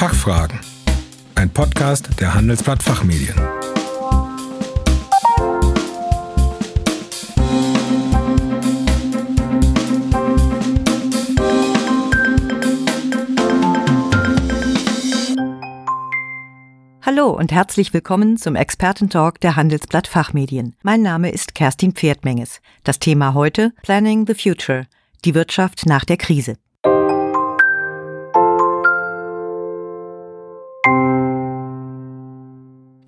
Fachfragen. Ein Podcast der Handelsblatt Fachmedien. Hallo und herzlich willkommen zum Expertentalk der Handelsblatt Fachmedien. Mein Name ist Kerstin Pferdmenges. Das Thema heute Planning the Future, die Wirtschaft nach der Krise.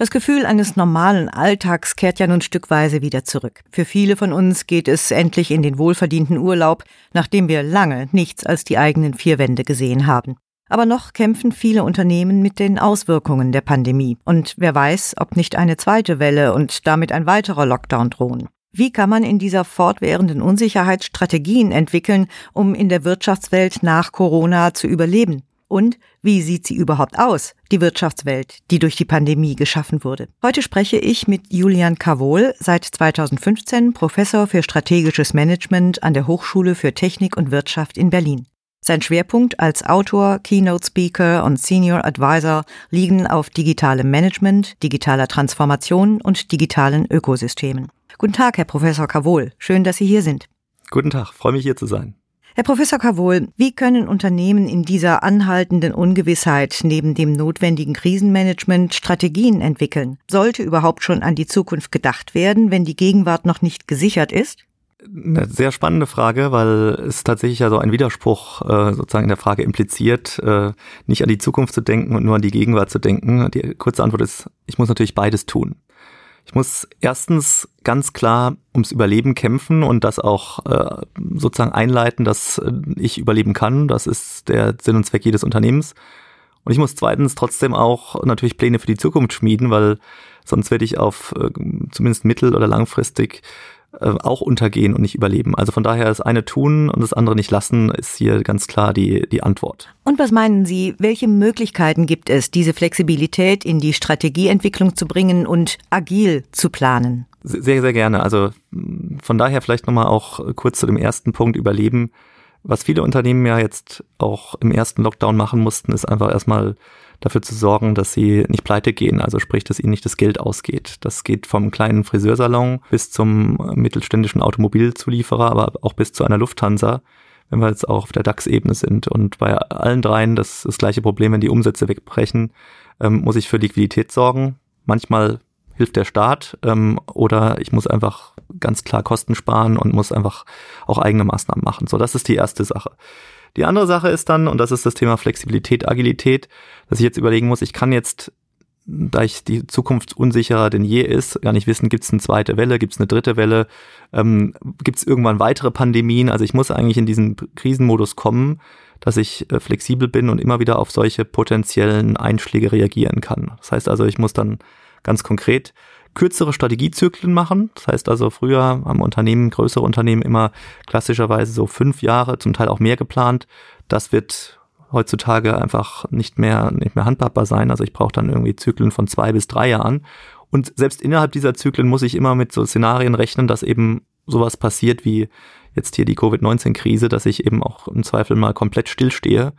Das Gefühl eines normalen Alltags kehrt ja nun stückweise wieder zurück. Für viele von uns geht es endlich in den wohlverdienten Urlaub, nachdem wir lange nichts als die eigenen vier Wände gesehen haben. Aber noch kämpfen viele Unternehmen mit den Auswirkungen der Pandemie. Und wer weiß, ob nicht eine zweite Welle und damit ein weiterer Lockdown drohen. Wie kann man in dieser fortwährenden Unsicherheit Strategien entwickeln, um in der Wirtschaftswelt nach Corona zu überleben? Und wie sieht sie überhaupt aus, die Wirtschaftswelt, die durch die Pandemie geschaffen wurde? Heute spreche ich mit Julian Kavol, seit 2015 Professor für strategisches Management an der Hochschule für Technik und Wirtschaft in Berlin. Sein Schwerpunkt als Autor, Keynote Speaker und Senior Advisor liegen auf digitalem Management, digitaler Transformation und digitalen Ökosystemen. Guten Tag, Herr Professor Kavol. Schön, dass Sie hier sind. Guten Tag, freue mich hier zu sein. Herr Professor Kavol, wie können Unternehmen in dieser anhaltenden Ungewissheit neben dem notwendigen Krisenmanagement Strategien entwickeln? Sollte überhaupt schon an die Zukunft gedacht werden, wenn die Gegenwart noch nicht gesichert ist? Eine sehr spannende Frage, weil es tatsächlich ja so ein Widerspruch äh, sozusagen in der Frage impliziert, äh, nicht an die Zukunft zu denken und nur an die Gegenwart zu denken. Die kurze Antwort ist, ich muss natürlich beides tun. Ich muss erstens ganz klar ums Überleben kämpfen und das auch äh, sozusagen einleiten, dass äh, ich überleben kann. Das ist der Sinn und Zweck jedes Unternehmens. Und ich muss zweitens trotzdem auch natürlich Pläne für die Zukunft schmieden, weil sonst werde ich auf äh, zumindest mittel- oder langfristig äh, auch untergehen und nicht überleben. Also von daher das eine tun und das andere nicht lassen, ist hier ganz klar die, die Antwort. Und was meinen Sie, welche Möglichkeiten gibt es, diese Flexibilität in die Strategieentwicklung zu bringen und agil zu planen? Sehr, sehr gerne. Also von daher vielleicht nochmal auch kurz zu dem ersten Punkt Überleben. Was viele Unternehmen ja jetzt auch im ersten Lockdown machen mussten, ist einfach erstmal dafür zu sorgen, dass sie nicht pleite gehen, also sprich, dass ihnen nicht das Geld ausgeht. Das geht vom kleinen Friseursalon bis zum mittelständischen Automobilzulieferer, aber auch bis zu einer Lufthansa, wenn wir jetzt auch auf der DAX-Ebene sind. Und bei allen dreien das, das gleiche Problem, wenn die Umsätze wegbrechen, ähm, muss ich für Liquidität sorgen. Manchmal hilft der Staat ähm, oder ich muss einfach ganz klar Kosten sparen und muss einfach auch eigene Maßnahmen machen. So, das ist die erste Sache. Die andere Sache ist dann, und das ist das Thema Flexibilität, Agilität, dass ich jetzt überlegen muss, ich kann jetzt, da ich die Zukunft unsicherer denn je ist, gar nicht wissen, gibt es eine zweite Welle, gibt es eine dritte Welle, ähm, gibt es irgendwann weitere Pandemien. Also ich muss eigentlich in diesen Krisenmodus kommen, dass ich äh, flexibel bin und immer wieder auf solche potenziellen Einschläge reagieren kann. Das heißt also, ich muss dann ganz konkret kürzere Strategiezyklen machen. Das heißt also, früher haben Unternehmen, größere Unternehmen immer klassischerweise so fünf Jahre, zum Teil auch mehr geplant. Das wird heutzutage einfach nicht mehr, nicht mehr handhabbar sein. Also ich brauche dann irgendwie Zyklen von zwei bis drei Jahren. Und selbst innerhalb dieser Zyklen muss ich immer mit so Szenarien rechnen, dass eben sowas passiert wie jetzt hier die Covid-19-Krise, dass ich eben auch im Zweifel mal komplett stillstehe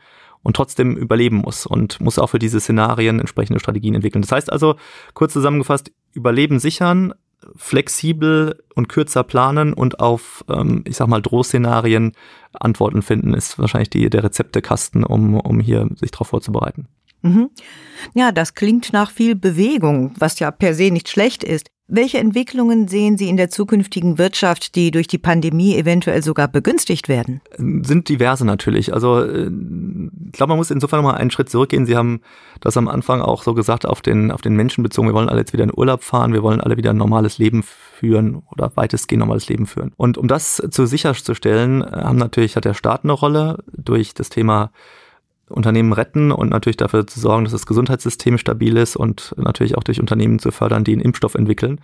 und trotzdem überleben muss und muss auch für diese Szenarien entsprechende Strategien entwickeln. Das heißt also, kurz zusammengefasst, Überleben sichern, flexibel und kürzer planen und auf, ähm, ich sag mal, Drohszenarien Antworten finden, ist wahrscheinlich die, der Rezeptekasten, um, um hier sich darauf vorzubereiten. Mhm. Ja, das klingt nach viel Bewegung, was ja per se nicht schlecht ist. Welche Entwicklungen sehen Sie in der zukünftigen Wirtschaft, die durch die Pandemie eventuell sogar begünstigt werden? Sind diverse natürlich. Also äh, ich glaube, man muss insofern nochmal einen Schritt zurückgehen. Sie haben das am Anfang auch so gesagt, auf den, auf den Menschen bezogen. Wir wollen alle jetzt wieder in Urlaub fahren, wir wollen alle wieder ein normales Leben führen oder weitestgehend normales Leben führen. Und um das zu sicherzustellen, äh, haben natürlich, hat der Staat eine Rolle durch das Thema Unternehmen retten und natürlich dafür zu sorgen, dass das Gesundheitssystem stabil ist und natürlich auch durch Unternehmen zu fördern, die einen Impfstoff entwickeln.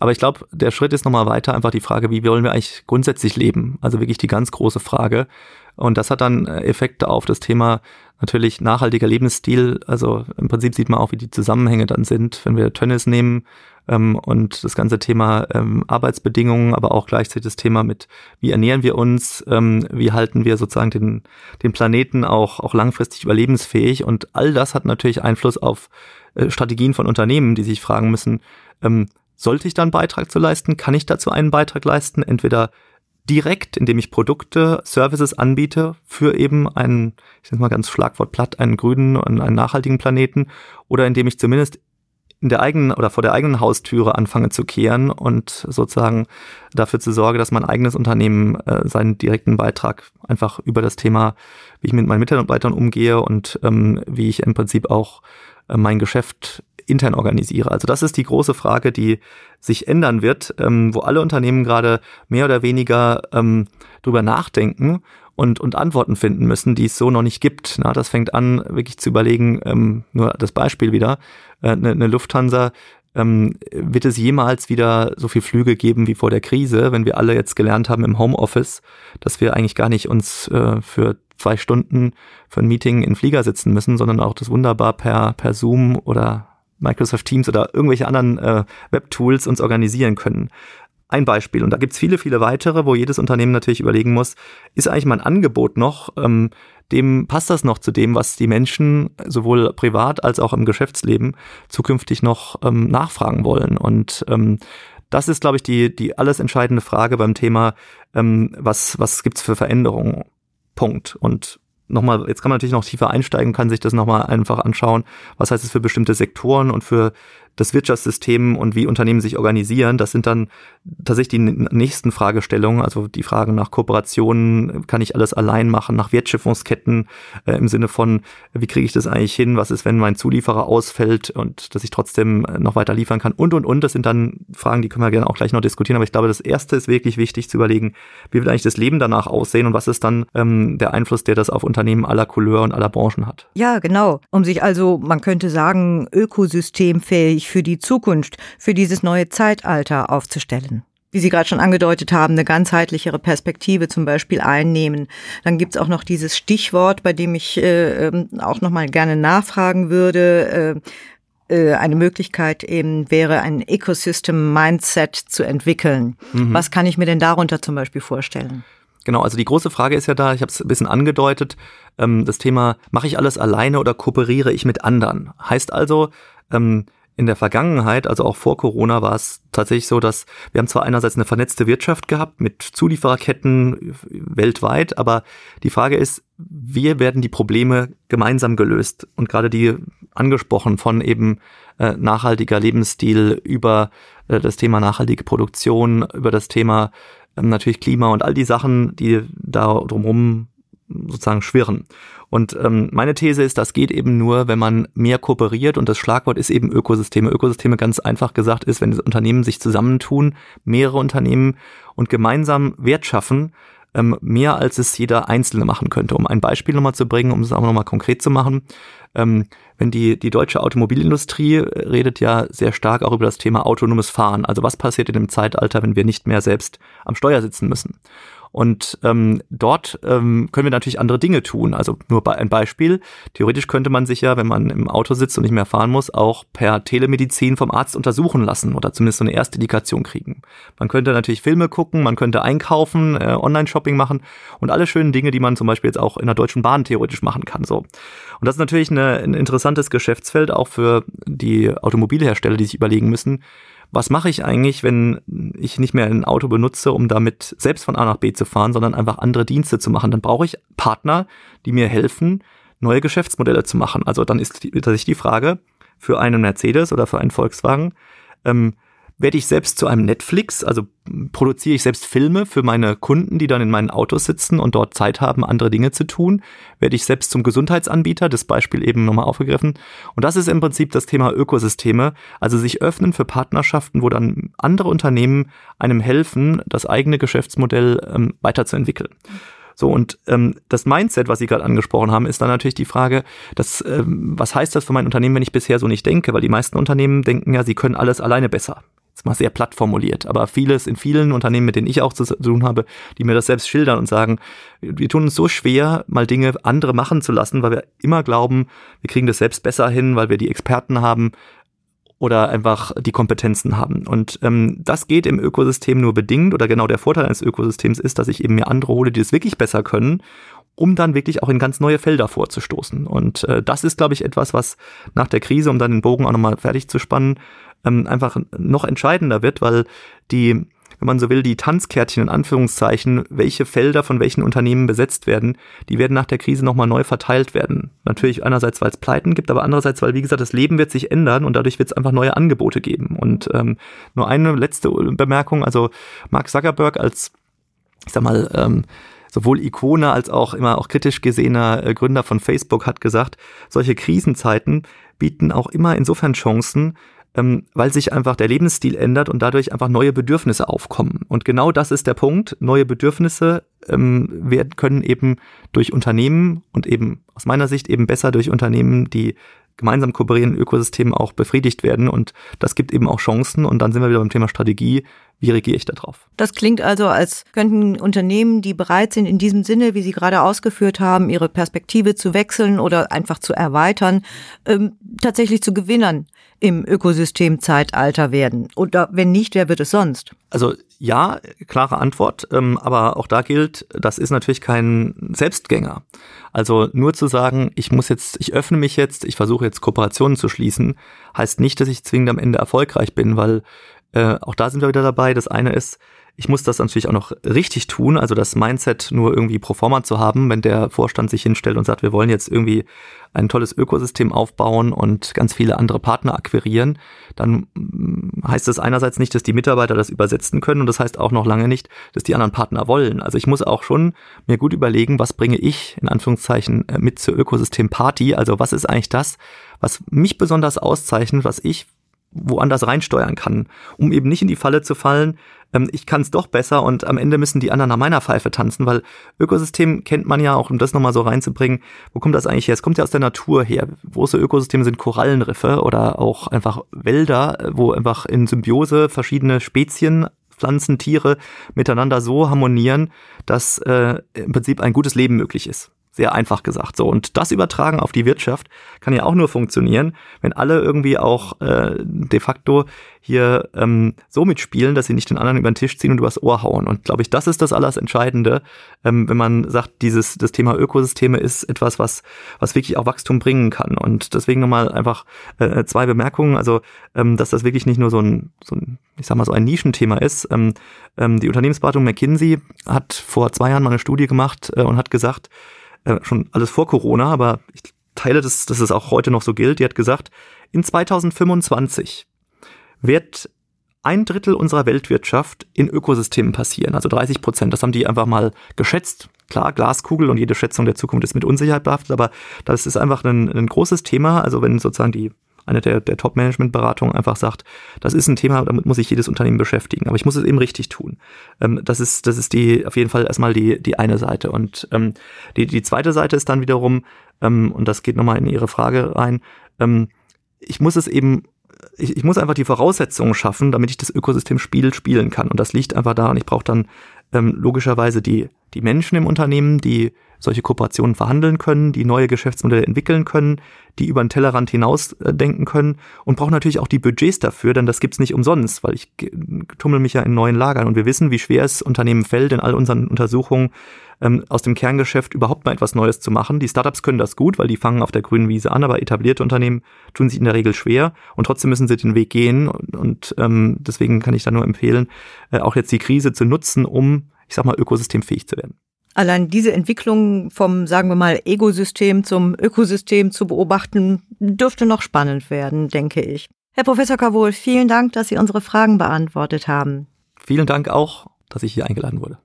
Aber ich glaube, der Schritt ist nochmal weiter, einfach die Frage, wie wollen wir eigentlich grundsätzlich leben? Also wirklich die ganz große Frage. Und das hat dann Effekte auf das Thema natürlich nachhaltiger Lebensstil. Also im Prinzip sieht man auch, wie die Zusammenhänge dann sind. Wenn wir Tönnies nehmen, ähm, und das ganze Thema ähm, Arbeitsbedingungen, aber auch gleichzeitig das Thema mit, wie ernähren wir uns, ähm, wie halten wir sozusagen den, den Planeten auch, auch langfristig überlebensfähig und all das hat natürlich Einfluss auf äh, Strategien von Unternehmen, die sich fragen müssen, ähm, sollte ich da einen Beitrag zu leisten? Kann ich dazu einen Beitrag leisten? Entweder direkt, indem ich Produkte, Services anbiete für eben einen, ich sage mal ganz Schlagwort platt, einen grünen und einen nachhaltigen Planeten oder indem ich zumindest in der eigenen oder vor der eigenen Haustüre anfange zu kehren und sozusagen dafür zu sorge, dass mein eigenes Unternehmen äh, seinen direkten Beitrag einfach über das Thema, wie ich mit meinen Mitarbeitern umgehe und ähm, wie ich im Prinzip auch äh, mein Geschäft intern organisiere. Also das ist die große Frage, die sich ändern wird, ähm, wo alle Unternehmen gerade mehr oder weniger ähm, drüber nachdenken und, und Antworten finden müssen, die es so noch nicht gibt. Na, das fängt an, wirklich zu überlegen, ähm, nur das Beispiel wieder, äh, eine, eine Lufthansa, ähm, wird es jemals wieder so viel Flüge geben wie vor der Krise, wenn wir alle jetzt gelernt haben im Homeoffice, dass wir eigentlich gar nicht uns äh, für zwei Stunden für ein Meeting in Flieger sitzen müssen, sondern auch das wunderbar per, per Zoom oder Microsoft Teams oder irgendwelche anderen äh, Web-Tools uns organisieren können ein Beispiel. Und da gibt's viele, viele weitere, wo jedes Unternehmen natürlich überlegen muss, ist eigentlich mein Angebot noch, ähm, dem passt das noch zu dem, was die Menschen sowohl privat als auch im Geschäftsleben zukünftig noch ähm, nachfragen wollen. Und ähm, das ist, glaube ich, die, die alles entscheidende Frage beim Thema, ähm, was, was gibt's für Veränderungen? Punkt. Und nochmal, jetzt kann man natürlich noch tiefer einsteigen, kann sich das nochmal einfach anschauen. Was heißt es für bestimmte Sektoren und für das Wirtschaftssystem und wie Unternehmen sich organisieren, das sind dann tatsächlich die nächsten Fragestellungen, also die Fragen nach Kooperationen, kann ich alles allein machen, nach Wertschöpfungsketten äh, im Sinne von, wie kriege ich das eigentlich hin, was ist, wenn mein Zulieferer ausfällt und dass ich trotzdem äh, noch weiter liefern kann und, und, und. Das sind dann Fragen, die können wir gerne auch gleich noch diskutieren, aber ich glaube, das Erste ist wirklich wichtig zu überlegen, wie wird eigentlich das Leben danach aussehen und was ist dann ähm, der Einfluss, der das auf Unternehmen aller Couleur und aller Branchen hat. Ja, genau. Um sich also, man könnte sagen, ökosystemfähig sich für die Zukunft, für dieses neue Zeitalter aufzustellen wie Sie gerade schon angedeutet haben, eine ganzheitlichere Perspektive zum Beispiel einnehmen. Dann gibt's auch noch dieses Stichwort, bei dem ich äh, ähm, auch noch mal gerne nachfragen würde. Äh, äh, eine Möglichkeit eben wäre, ein Ecosystem-Mindset zu entwickeln. Mhm. Was kann ich mir denn darunter zum Beispiel vorstellen? Genau, also die große Frage ist ja da, ich habe es ein bisschen angedeutet, ähm, das Thema, mache ich alles alleine oder kooperiere ich mit anderen? Heißt also, ähm, in der Vergangenheit, also auch vor Corona, war es tatsächlich so, dass wir haben zwar einerseits eine vernetzte Wirtschaft gehabt mit Zuliefererketten weltweit, aber die Frage ist, wie werden die Probleme gemeinsam gelöst? Und gerade die angesprochen von eben äh, nachhaltiger Lebensstil über äh, das Thema nachhaltige Produktion, über das Thema äh, natürlich Klima und all die Sachen, die da drumherum sozusagen schwirren. Und ähm, meine These ist, das geht eben nur, wenn man mehr kooperiert und das Schlagwort ist eben Ökosysteme. Ökosysteme ganz einfach gesagt ist, wenn Unternehmen sich zusammentun, mehrere Unternehmen und gemeinsam Wert schaffen, ähm, mehr als es jeder Einzelne machen könnte. Um ein Beispiel nochmal zu bringen, um es auch nochmal konkret zu machen. Ähm, wenn die, die deutsche Automobilindustrie redet ja sehr stark auch über das Thema autonomes Fahren. Also was passiert in dem Zeitalter, wenn wir nicht mehr selbst am Steuer sitzen müssen? Und ähm, dort ähm, können wir natürlich andere Dinge tun. Also nur ein Beispiel. Theoretisch könnte man sich ja, wenn man im Auto sitzt und nicht mehr fahren muss, auch per Telemedizin vom Arzt untersuchen lassen oder zumindest so eine erste Indikation kriegen. Man könnte natürlich Filme gucken, man könnte einkaufen, äh, Online-Shopping machen und alle schönen Dinge, die man zum Beispiel jetzt auch in der Deutschen Bahn theoretisch machen kann. So. Und das ist natürlich eine, ein interessantes Geschäftsfeld auch für die Automobilhersteller, die sich überlegen müssen, was mache ich eigentlich, wenn ich nicht mehr ein Auto benutze, um damit selbst von A nach B zu fahren, sondern einfach andere Dienste zu machen. Dann brauche ich Partner, die mir helfen, neue Geschäftsmodelle zu machen. Also dann ist tatsächlich die Frage für einen Mercedes oder für einen Volkswagen, ähm, werde ich selbst zu einem Netflix, also produziere ich selbst Filme für meine Kunden, die dann in meinen Autos sitzen und dort Zeit haben, andere Dinge zu tun, werde ich selbst zum Gesundheitsanbieter, das Beispiel eben nochmal aufgegriffen. Und das ist im Prinzip das Thema Ökosysteme, also sich öffnen für Partnerschaften, wo dann andere Unternehmen einem helfen, das eigene Geschäftsmodell ähm, weiterzuentwickeln. So, und ähm, das Mindset, was Sie gerade angesprochen haben, ist dann natürlich die Frage, dass, ähm, was heißt das für mein Unternehmen, wenn ich bisher so nicht denke? Weil die meisten Unternehmen denken ja, sie können alles alleine besser. Jetzt mal sehr platt formuliert, aber vieles in vielen Unternehmen, mit denen ich auch zu tun habe, die mir das selbst schildern und sagen, wir tun uns so schwer, mal Dinge andere machen zu lassen, weil wir immer glauben, wir kriegen das selbst besser hin, weil wir die Experten haben oder einfach die Kompetenzen haben. Und ähm, das geht im Ökosystem nur bedingt oder genau der Vorteil eines Ökosystems ist, dass ich eben mir andere hole, die es wirklich besser können, um dann wirklich auch in ganz neue Felder vorzustoßen. Und äh, das ist, glaube ich, etwas, was nach der Krise, um dann den Bogen auch nochmal fertig zu spannen, ähm, einfach noch entscheidender wird, weil die wenn man so will, die Tanzkärtchen in Anführungszeichen, welche Felder von welchen Unternehmen besetzt werden, die werden nach der Krise nochmal neu verteilt werden. Natürlich einerseits, weil es Pleiten gibt, aber andererseits, weil, wie gesagt, das Leben wird sich ändern und dadurch wird es einfach neue Angebote geben. Und ähm, nur eine letzte Bemerkung, also Mark Zuckerberg als, ich sag mal, ähm, sowohl Ikone als auch immer auch kritisch gesehener äh, Gründer von Facebook hat gesagt, solche Krisenzeiten bieten auch immer insofern Chancen, ähm, weil sich einfach der Lebensstil ändert und dadurch einfach neue Bedürfnisse aufkommen. Und genau das ist der Punkt. Neue Bedürfnisse ähm, werden, können eben durch Unternehmen und eben aus meiner Sicht eben besser durch Unternehmen, die gemeinsam kooperierenden Ökosystemen auch befriedigt werden. Und das gibt eben auch Chancen. Und dann sind wir wieder beim Thema Strategie. Wie reagiere ich darauf? Das klingt also, als könnten Unternehmen, die bereit sind, in diesem Sinne, wie Sie gerade ausgeführt haben, ihre Perspektive zu wechseln oder einfach zu erweitern, ähm, tatsächlich zu Gewinnern im Ökosystemzeitalter werden? Oder wenn nicht, wer wird es sonst? Also ja, klare Antwort, ähm, aber auch da gilt, das ist natürlich kein Selbstgänger. Also nur zu sagen, ich muss jetzt, ich öffne mich jetzt, ich versuche jetzt Kooperationen zu schließen, heißt nicht, dass ich zwingend am Ende erfolgreich bin, weil äh, auch da sind wir wieder dabei. Das eine ist, ich muss das natürlich auch noch richtig tun, also das Mindset nur irgendwie pro forma zu haben, wenn der Vorstand sich hinstellt und sagt, wir wollen jetzt irgendwie ein tolles Ökosystem aufbauen und ganz viele andere Partner akquirieren, dann mm, heißt das einerseits nicht, dass die Mitarbeiter das übersetzen können und das heißt auch noch lange nicht, dass die anderen Partner wollen. Also ich muss auch schon mir gut überlegen, was bringe ich in Anführungszeichen äh, mit zur Ökosystem-Party, also was ist eigentlich das, was mich besonders auszeichnet, was ich woanders reinsteuern kann, um eben nicht in die Falle zu fallen, ähm, ich kann es doch besser und am Ende müssen die anderen nach meiner Pfeife tanzen, weil Ökosystem kennt man ja auch, um das nochmal so reinzubringen, wo kommt das eigentlich her? Es kommt ja aus der Natur her. Große Ökosysteme sind Korallenriffe oder auch einfach Wälder, wo einfach in Symbiose verschiedene Spezien Pflanzen, Tiere miteinander so harmonieren, dass äh, im Prinzip ein gutes Leben möglich ist. Sehr einfach gesagt. So. Und das übertragen auf die Wirtschaft kann ja auch nur funktionieren, wenn alle irgendwie auch äh, de facto hier ähm, so mitspielen, dass sie nicht den anderen über den Tisch ziehen und übers Ohr hauen. Und glaube ich, das ist das alles Entscheidende, ähm, wenn man sagt, dieses das Thema Ökosysteme ist etwas, was was wirklich auch Wachstum bringen kann. Und deswegen nochmal einfach äh, zwei Bemerkungen. Also, ähm, dass das wirklich nicht nur so ein, so ein, ich sag mal so ein Nischenthema ist. Ähm, ähm, die Unternehmensberatung McKinsey hat vor zwei Jahren mal eine Studie gemacht äh, und hat gesagt, äh, schon alles vor Corona, aber ich teile das, dass es auch heute noch so gilt. Die hat gesagt, in 2025 wird ein Drittel unserer Weltwirtschaft in Ökosystemen passieren, also 30 Prozent. Das haben die einfach mal geschätzt. Klar, Glaskugel und jede Schätzung der Zukunft ist mit Unsicherheit behaftet, aber das ist einfach ein, ein großes Thema. Also wenn sozusagen die eine der, der Top-Management-Beratungen einfach sagt, das ist ein Thema, damit muss sich jedes Unternehmen beschäftigen, aber ich muss es eben richtig tun. Ähm, das ist, das ist die, auf jeden Fall erstmal die, die eine Seite. Und ähm, die, die zweite Seite ist dann wiederum, ähm, und das geht nochmal in Ihre Frage rein, ähm, ich muss es eben ich, ich muss einfach die Voraussetzungen schaffen, damit ich das Ökosystem Spiel spielen kann. Und das liegt einfach daran, ich brauche dann ähm, logischerweise die, die Menschen im Unternehmen, die solche Kooperationen verhandeln können, die neue Geschäftsmodelle entwickeln können, die über den Tellerrand hinaus äh, denken können und brauchen natürlich auch die Budgets dafür, denn das gibt's nicht umsonst, weil ich tummel mich ja in neuen Lagern und wir wissen, wie schwer es Unternehmen fällt, in all unseren Untersuchungen ähm, aus dem Kerngeschäft überhaupt mal etwas Neues zu machen. Die Startups können das gut, weil die fangen auf der grünen Wiese an, aber etablierte Unternehmen tun sich in der Regel schwer und trotzdem müssen sie den Weg gehen und, und ähm, deswegen kann ich da nur empfehlen, äh, auch jetzt die Krise zu nutzen, um ich sag mal, ökosystemfähig zu werden. Allein diese Entwicklung vom, sagen wir mal, Egosystem zum Ökosystem zu beobachten, dürfte noch spannend werden, denke ich. Herr Professor Kavol, vielen Dank, dass Sie unsere Fragen beantwortet haben. Vielen Dank auch, dass ich hier eingeladen wurde.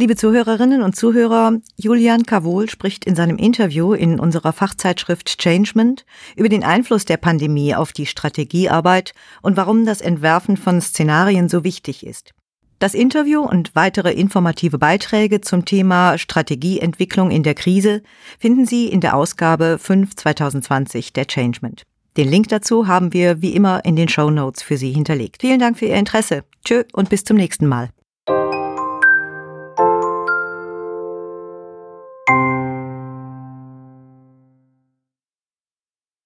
Liebe Zuhörerinnen und Zuhörer, Julian Kavol spricht in seinem Interview in unserer Fachzeitschrift Changement über den Einfluss der Pandemie auf die Strategiearbeit und warum das Entwerfen von Szenarien so wichtig ist. Das Interview und weitere informative Beiträge zum Thema Strategieentwicklung in der Krise finden Sie in der Ausgabe 5 2020 der Changement. Den Link dazu haben wir wie immer in den Show Notes für Sie hinterlegt. Vielen Dank für Ihr Interesse. Tschö und bis zum nächsten Mal.